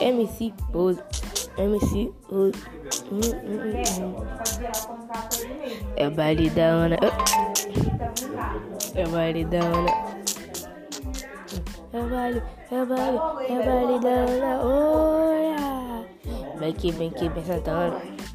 MC Rose, MC Rose. Hum, hum, hum. É o baile da Ana. É o baile da Ana. É o baile, é o baile, é o baile da Ana. Olha! Vem aqui, vem aqui, vem sentando.